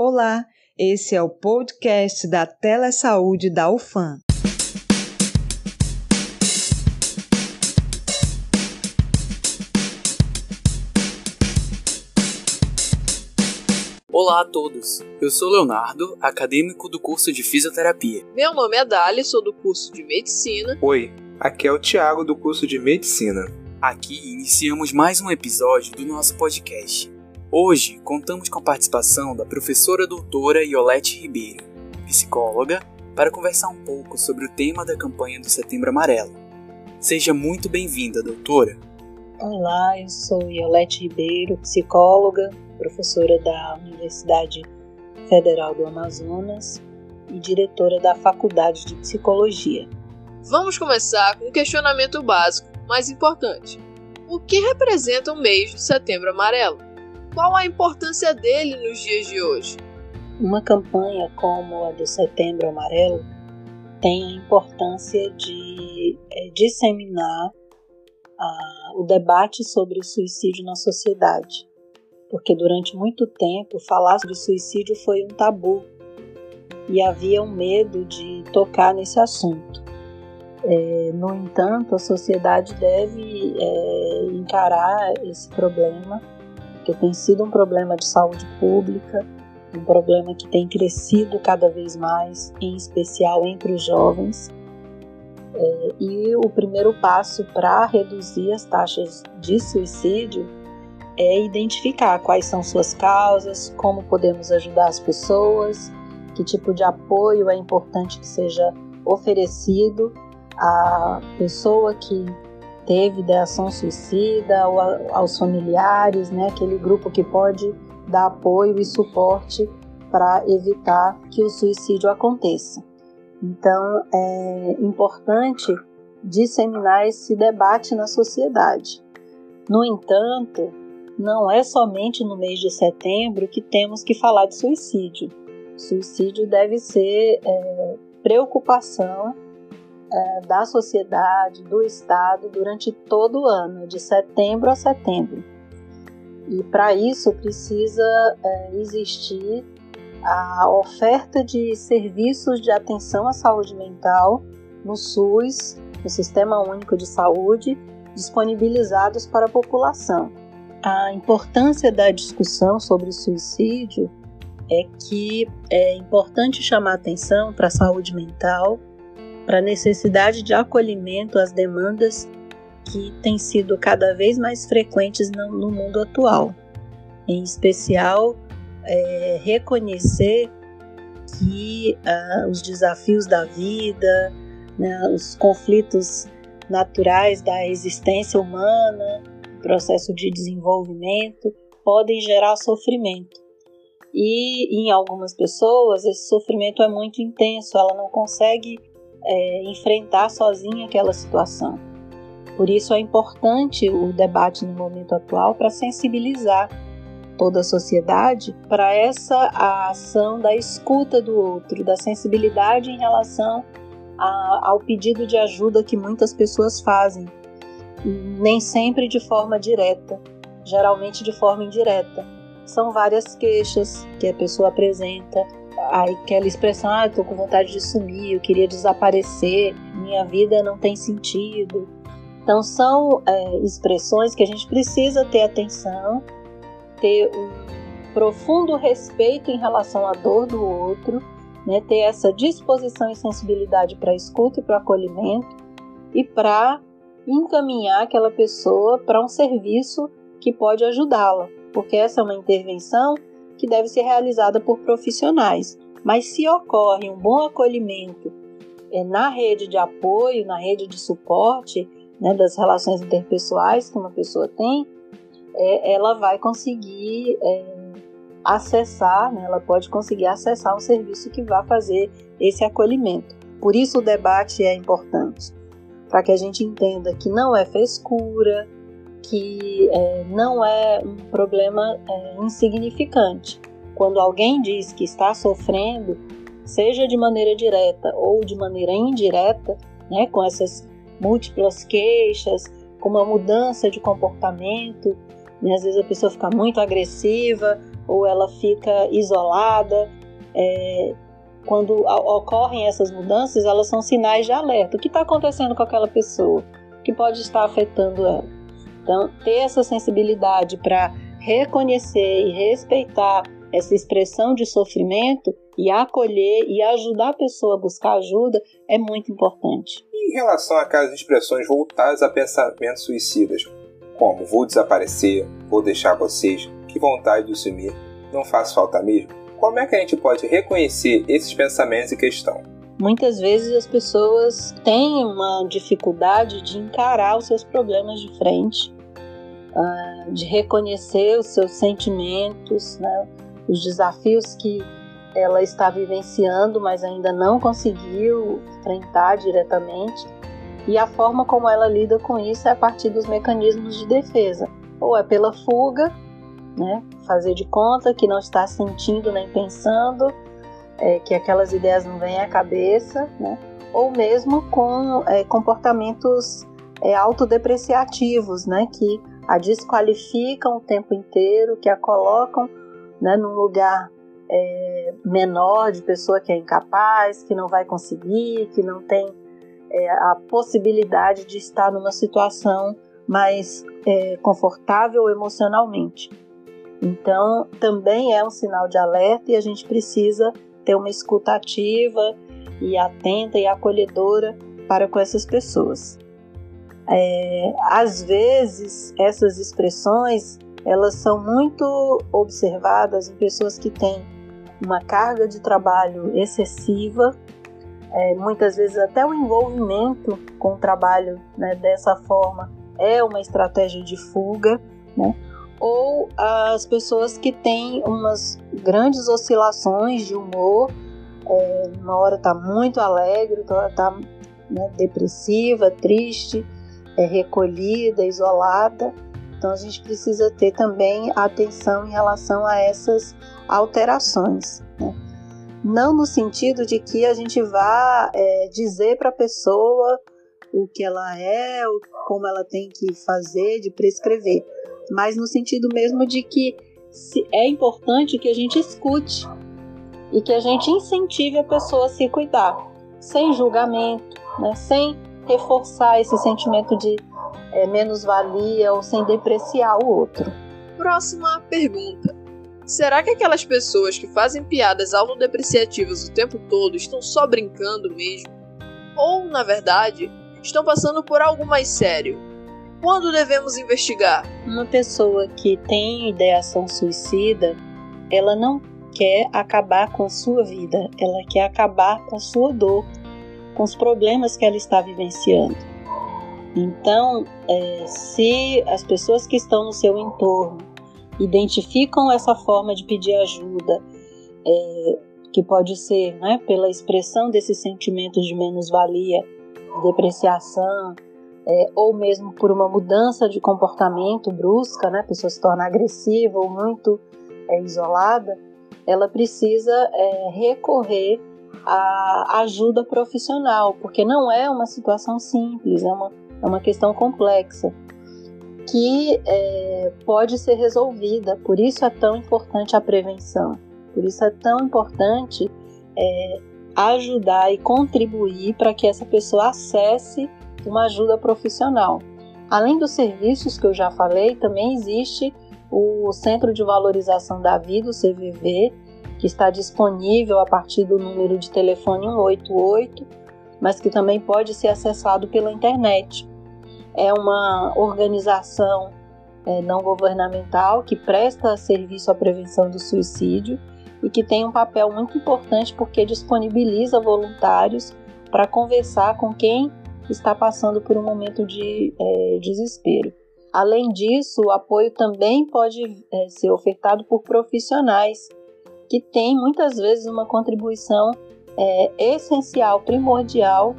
Olá, esse é o podcast da Telesaúde da UFAM. Olá a todos, eu sou Leonardo, acadêmico do curso de Fisioterapia. Meu nome é Dali, sou do curso de Medicina. Oi, aqui é o Tiago do curso de Medicina. Aqui iniciamos mais um episódio do nosso podcast. Hoje contamos com a participação da professora doutora Iolete Ribeiro, psicóloga, para conversar um pouco sobre o tema da campanha do Setembro Amarelo. Seja muito bem-vinda, doutora. Olá, eu sou Iolete Ribeiro, psicóloga, professora da Universidade Federal do Amazonas e diretora da Faculdade de Psicologia. Vamos começar com um questionamento básico, mais importante. O que representa o mês de Setembro Amarelo? Qual a importância dele nos dias de hoje? Uma campanha como a do Setembro Amarelo tem a importância de é, disseminar ah, o debate sobre o suicídio na sociedade porque durante muito tempo falar sobre suicídio foi um tabu e havia um medo de tocar nesse assunto. É, no entanto, a sociedade deve é, encarar esse problema, que tem sido um problema de saúde pública, um problema que tem crescido cada vez mais, em especial entre os jovens. É, e o primeiro passo para reduzir as taxas de suicídio é identificar quais são suas causas, como podemos ajudar as pessoas, que tipo de apoio é importante que seja oferecido à pessoa que teve suicida ou aos familiares, né, aquele grupo que pode dar apoio e suporte para evitar que o suicídio aconteça. Então, é importante disseminar esse debate na sociedade. No entanto, não é somente no mês de setembro que temos que falar de suicídio. Suicídio deve ser é, preocupação é, da sociedade, do Estado, durante todo o ano, de setembro a setembro. E para isso precisa é, existir a oferta de serviços de atenção à saúde mental no SUS, no Sistema Único de Saúde, disponibilizados para a população a importância da discussão sobre suicídio é que é importante chamar atenção para a saúde mental, para a necessidade de acolhimento às demandas que têm sido cada vez mais frequentes no, mundo atual. Em especial, é, reconhecer que ah, os desafios da vida, né, os conflitos naturais da existência humana, processo de desenvolvimento, podem gerar sofrimento. E em algumas pessoas esse sofrimento é muito intenso, ela não consegue é, enfrentar sozinha aquela situação. Por isso é importante o debate no momento atual para sensibilizar toda a sociedade para essa ação da escuta do outro, da sensibilidade em relação a, ao pedido de ajuda que muitas pessoas fazem nem sempre de forma direta, geralmente de forma indireta. São várias queixas que a pessoa apresenta, aquela expressão, ah, estou com vontade de sumir, eu queria desaparecer, minha vida não tem sentido. Então são é, expressões que a gente precisa ter atenção, ter um profundo respeito em relação à dor do outro, né, ter essa disposição e sensibilidade para escuta e para acolhimento e para encaminhar aquela pessoa para um serviço que pode ajudá-la, porque essa é uma intervenção que deve ser realizada por profissionais. Mas se ocorre um bom acolhimento é, na rede de apoio, na rede de suporte né, das relações interpessoais que uma pessoa tem, é, ela vai conseguir é, acessar, né, ela pode conseguir acessar um serviço que vai fazer esse acolhimento. Por isso o debate é importante para que a gente entenda que não é frescura, que é, não é um problema é, insignificante. Quando alguém diz que está sofrendo, seja de maneira direta ou de maneira indireta, né, com essas múltiplas queixas, com uma mudança de comportamento, né, às vezes a pessoa fica muito agressiva, ou ela fica isolada. É, quando ocorrem essas mudanças, elas são sinais de alerta. O que está acontecendo com aquela pessoa? Que pode estar afetando ela. Então, ter essa sensibilidade para reconhecer e respeitar essa expressão de sofrimento e acolher e ajudar a pessoa a buscar ajuda é muito importante. Em relação àquelas expressões voltadas a pensamentos suicidas, como vou desaparecer, vou deixar vocês, que vontade de sumir, não faz falta mesmo? Como é que a gente pode reconhecer esses pensamentos em questão? Muitas vezes as pessoas têm uma dificuldade de encarar os seus problemas de frente, ah, de reconhecer os seus sentimentos, né? os desafios que ela está vivenciando, mas ainda não conseguiu enfrentar diretamente. E a forma como ela lida com isso é a partir dos mecanismos de defesa. Ou é pela fuga, né? fazer de conta que não está sentindo nem pensando, é, que aquelas ideias não vêm à cabeça, né? ou mesmo com é, comportamentos é, autodepreciativos, né? que a desqualificam o tempo inteiro, que a colocam né, num lugar é, menor de pessoa que é incapaz, que não vai conseguir, que não tem é, a possibilidade de estar numa situação mais é, confortável emocionalmente. Então, também é um sinal de alerta e a gente precisa ter uma escuta ativa e atenta e acolhedora para com essas pessoas. É, às vezes, essas expressões elas são muito observadas em pessoas que têm uma carga de trabalho excessiva, é, muitas vezes até o envolvimento com o trabalho né, dessa forma é uma estratégia de fuga, né? ou as pessoas que têm umas grandes oscilações de humor, é, uma hora está muito alegre, outra está né, depressiva, triste, é, recolhida, isolada. Então a gente precisa ter também atenção em relação a essas alterações. Né? Não no sentido de que a gente vá é, dizer para a pessoa o que ela é, como ela tem que fazer, de prescrever, mas no sentido mesmo de que é importante que a gente escute e que a gente incentive a pessoa a se cuidar, sem julgamento, né? sem reforçar esse sentimento de é, menos-valia ou sem depreciar o outro. Próxima pergunta. Será que aquelas pessoas que fazem piadas autodepreciativas o tempo todo estão só brincando mesmo? Ou, na verdade, estão passando por algo mais sério? Quando devemos investigar? Uma pessoa que tem ideação suicida, ela não quer acabar com a sua vida, ela quer acabar com a sua dor, com os problemas que ela está vivenciando. Então, é, se as pessoas que estão no seu entorno identificam essa forma de pedir ajuda, é, que pode ser né, pela expressão desses sentimentos de menos-valia, depreciação, é, ou mesmo por uma mudança de comportamento brusca, né, a pessoa se torna agressiva ou muito é, isolada, ela precisa é, recorrer à ajuda profissional, porque não é uma situação simples, é uma é uma questão complexa que é, pode ser resolvida. Por isso é tão importante a prevenção. Por isso é tão importante é, ajudar e contribuir para que essa pessoa acesse uma ajuda profissional. Além dos serviços que eu já falei, também existe o Centro de Valorização da Vida, o CVV, que está disponível a partir do número de telefone 188 mas que também pode ser acessado pela internet. É uma organização é, não governamental que presta serviço à prevenção do suicídio e que tem um papel muito importante porque disponibiliza voluntários para conversar com quem está passando por um momento de é, desespero. Além disso, o apoio também pode é, ser ofertado por profissionais que têm muitas vezes uma contribuição é, essencial, primordial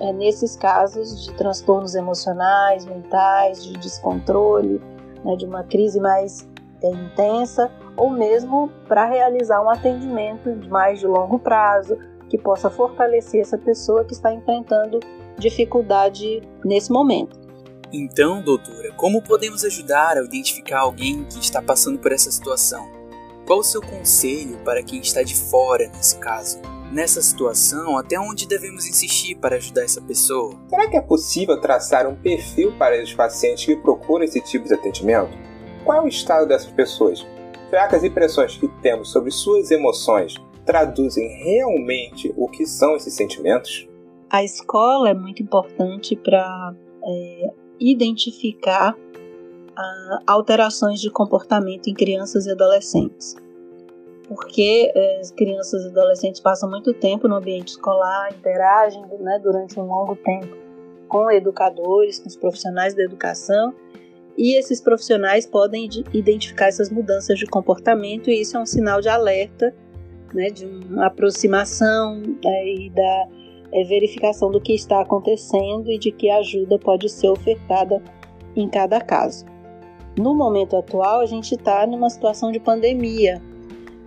é, nesses casos de transtornos emocionais, mentais, de descontrole, né, de uma crise mais é, intensa, ou mesmo para realizar um atendimento mais de longo prazo que possa fortalecer essa pessoa que está enfrentando dificuldade nesse momento. Então, doutora, como podemos ajudar a identificar alguém que está passando por essa situação? Qual o seu conselho para quem está de fora nesse caso? Nessa situação, até onde devemos insistir para ajudar essa pessoa? Será que é possível traçar um perfil para os pacientes que procuram esse tipo de atendimento? Qual é o estado dessas pessoas? Será que as impressões que temos sobre suas emoções traduzem realmente o que são esses sentimentos? A escola é muito importante para é, identificar alterações de comportamento em crianças e adolescentes porque é, as crianças e adolescentes passam muito tempo no ambiente escolar, interagem né, durante um longo tempo com educadores, com os profissionais da educação, e esses profissionais podem identificar essas mudanças de comportamento, e isso é um sinal de alerta, né, de uma aproximação é, e da é, verificação do que está acontecendo e de que ajuda pode ser ofertada em cada caso. No momento atual, a gente está numa situação de pandemia,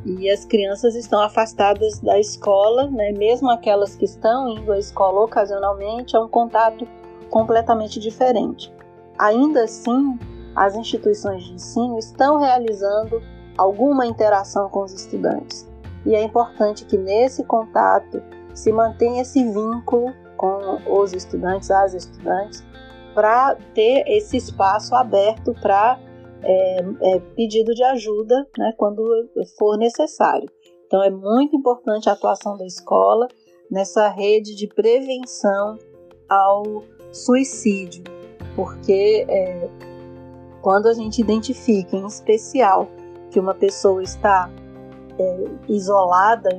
e as crianças estão afastadas da escola, né? mesmo aquelas que estão indo à escola ocasionalmente, é um contato completamente diferente. Ainda assim, as instituições de ensino estão realizando alguma interação com os estudantes. E é importante que nesse contato se mantenha esse vínculo com os estudantes, as estudantes, para ter esse espaço aberto para é, é, pedido de ajuda né, quando for necessário. Então é muito importante a atuação da escola nessa rede de prevenção ao suicídio, porque é, quando a gente identifica em especial que uma pessoa está é, isolada,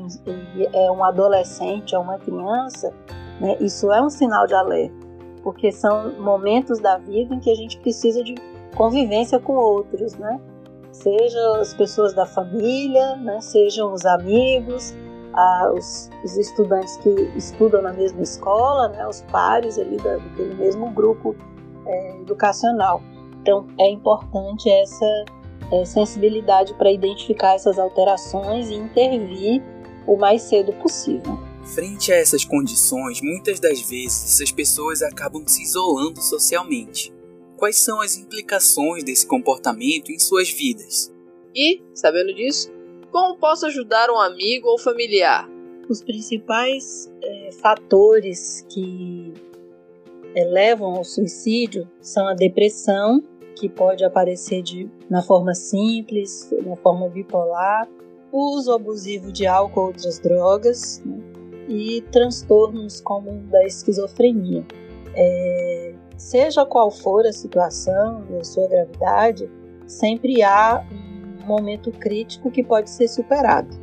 é um adolescente, é uma criança, né, isso é um sinal de alerta, porque são momentos da vida em que a gente precisa de convivência com outros, né? Sejam as pessoas da família, né? sejam os amigos, os, os, estudantes que estudam na mesma escola, né? os pares ali da, daquele mesmo grupo é, educacional. Então é importante essa é, sensibilidade para identificar essas alterações e intervir o mais cedo possível. Frente a essas condições, muitas das vezes essas pessoas acabam se isolando socialmente quais são as implicações desse comportamento em suas vidas. E, sabendo disso, como posso ajudar um amigo ou familiar? Os principais é, fatores que é, levam ao suicídio são a depressão, que pode aparecer de, na forma simples, na forma bipolar, o uso abusivo de álcool ou outras drogas né, e transtornos como da esquizofrenia. É, Seja qual for a situação e a sua gravidade, sempre há um momento crítico que pode ser superado.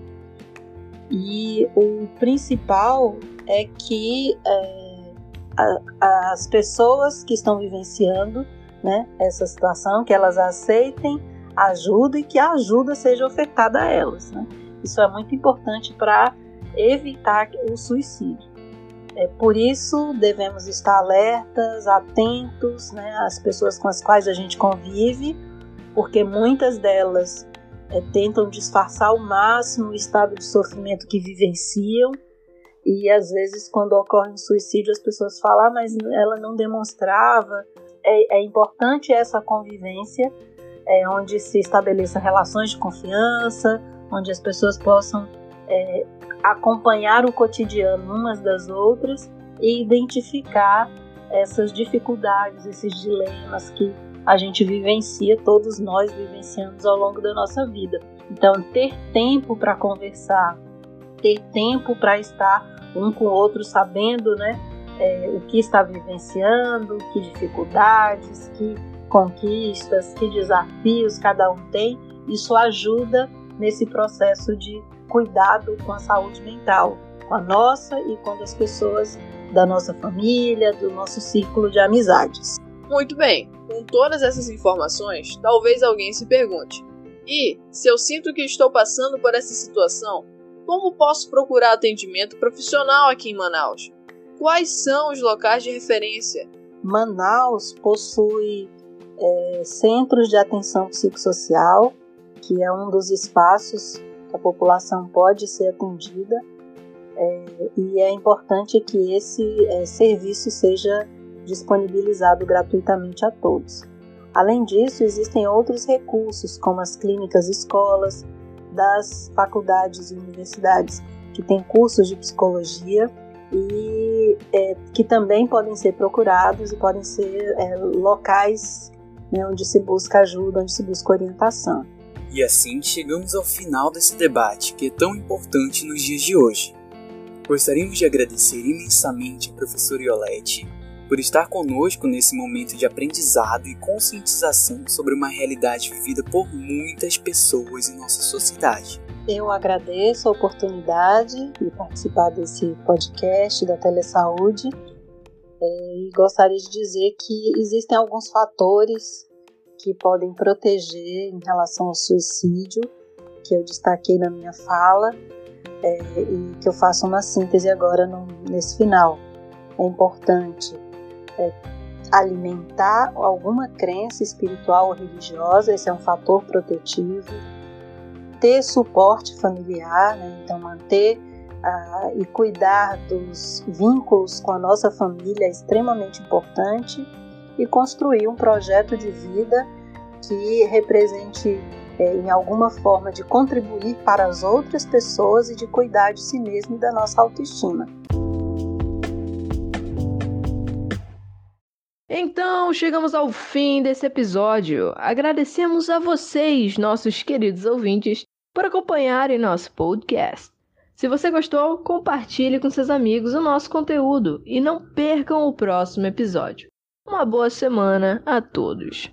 E o principal é que é, a, as pessoas que estão vivenciando né, essa situação, que elas aceitem ajuda e que a ajuda seja ofertada a elas. Né? Isso é muito importante para evitar o suicídio. É, por isso, devemos estar alertas, atentos né, às pessoas com as quais a gente convive, porque muitas delas é, tentam disfarçar ao máximo o estado de sofrimento que vivenciam. E às vezes, quando ocorre um suicídio, as pessoas falam, ah, mas ela não demonstrava. É, é importante essa convivência, é, onde se estabeleçam relações de confiança, onde as pessoas possam é, acompanhar o cotidiano umas das outras e identificar essas dificuldades, esses dilemas que a gente vivencia, todos nós vivenciamos ao longo da nossa vida. Então, ter tempo para conversar, ter tempo para estar um com o outro sabendo né, é, o que está vivenciando, que dificuldades, que conquistas, que desafios cada um tem, isso ajuda nesse processo de cuidado com a saúde mental, com a nossa e com as pessoas da nossa família, do nosso círculo de amizades. Muito bem, com todas essas informações, talvez alguém se pergunte: e se eu sinto que estou passando por essa situação, como posso procurar atendimento profissional aqui em Manaus? Quais são os locais de referência? Manaus possui é, centros de atenção psicossocial, que é um dos espaços que a população pode ser atendida é, e é importante que esse é, serviço seja disponibilizado gratuitamente a todos. Além disso, existem outros recursos, como as clínicas escolas, das faculdades e universidades que têm cursos de psicologia e é, que também podem ser procurados e podem ser é, locais né, onde se busca ajuda, onde se busca orientação. E assim chegamos ao final desse debate que é tão importante nos dias de hoje. Gostaríamos de agradecer imensamente a professora Iolete por estar conosco nesse momento de aprendizado e conscientização sobre uma realidade vivida por muitas pessoas em nossa sociedade. Eu agradeço a oportunidade de participar desse podcast da Telesaúde é, e gostaria de dizer que existem alguns fatores que podem proteger em relação ao suicídio, que eu destaquei na minha fala é, e que eu faço uma síntese agora no, nesse final. É importante é, alimentar alguma crença espiritual ou religiosa, esse é um fator protetivo. Ter suporte familiar, né? então manter ah, e cuidar dos vínculos com a nossa família é extremamente importante e construir um projeto de vida que represente é, em alguma forma de contribuir para as outras pessoas e de cuidar de si mesmo e da nossa autoestima. Então, chegamos ao fim desse episódio. Agradecemos a vocês, nossos queridos ouvintes, por acompanharem nosso podcast. Se você gostou, compartilhe com seus amigos o nosso conteúdo e não percam o próximo episódio. Uma boa semana a todos!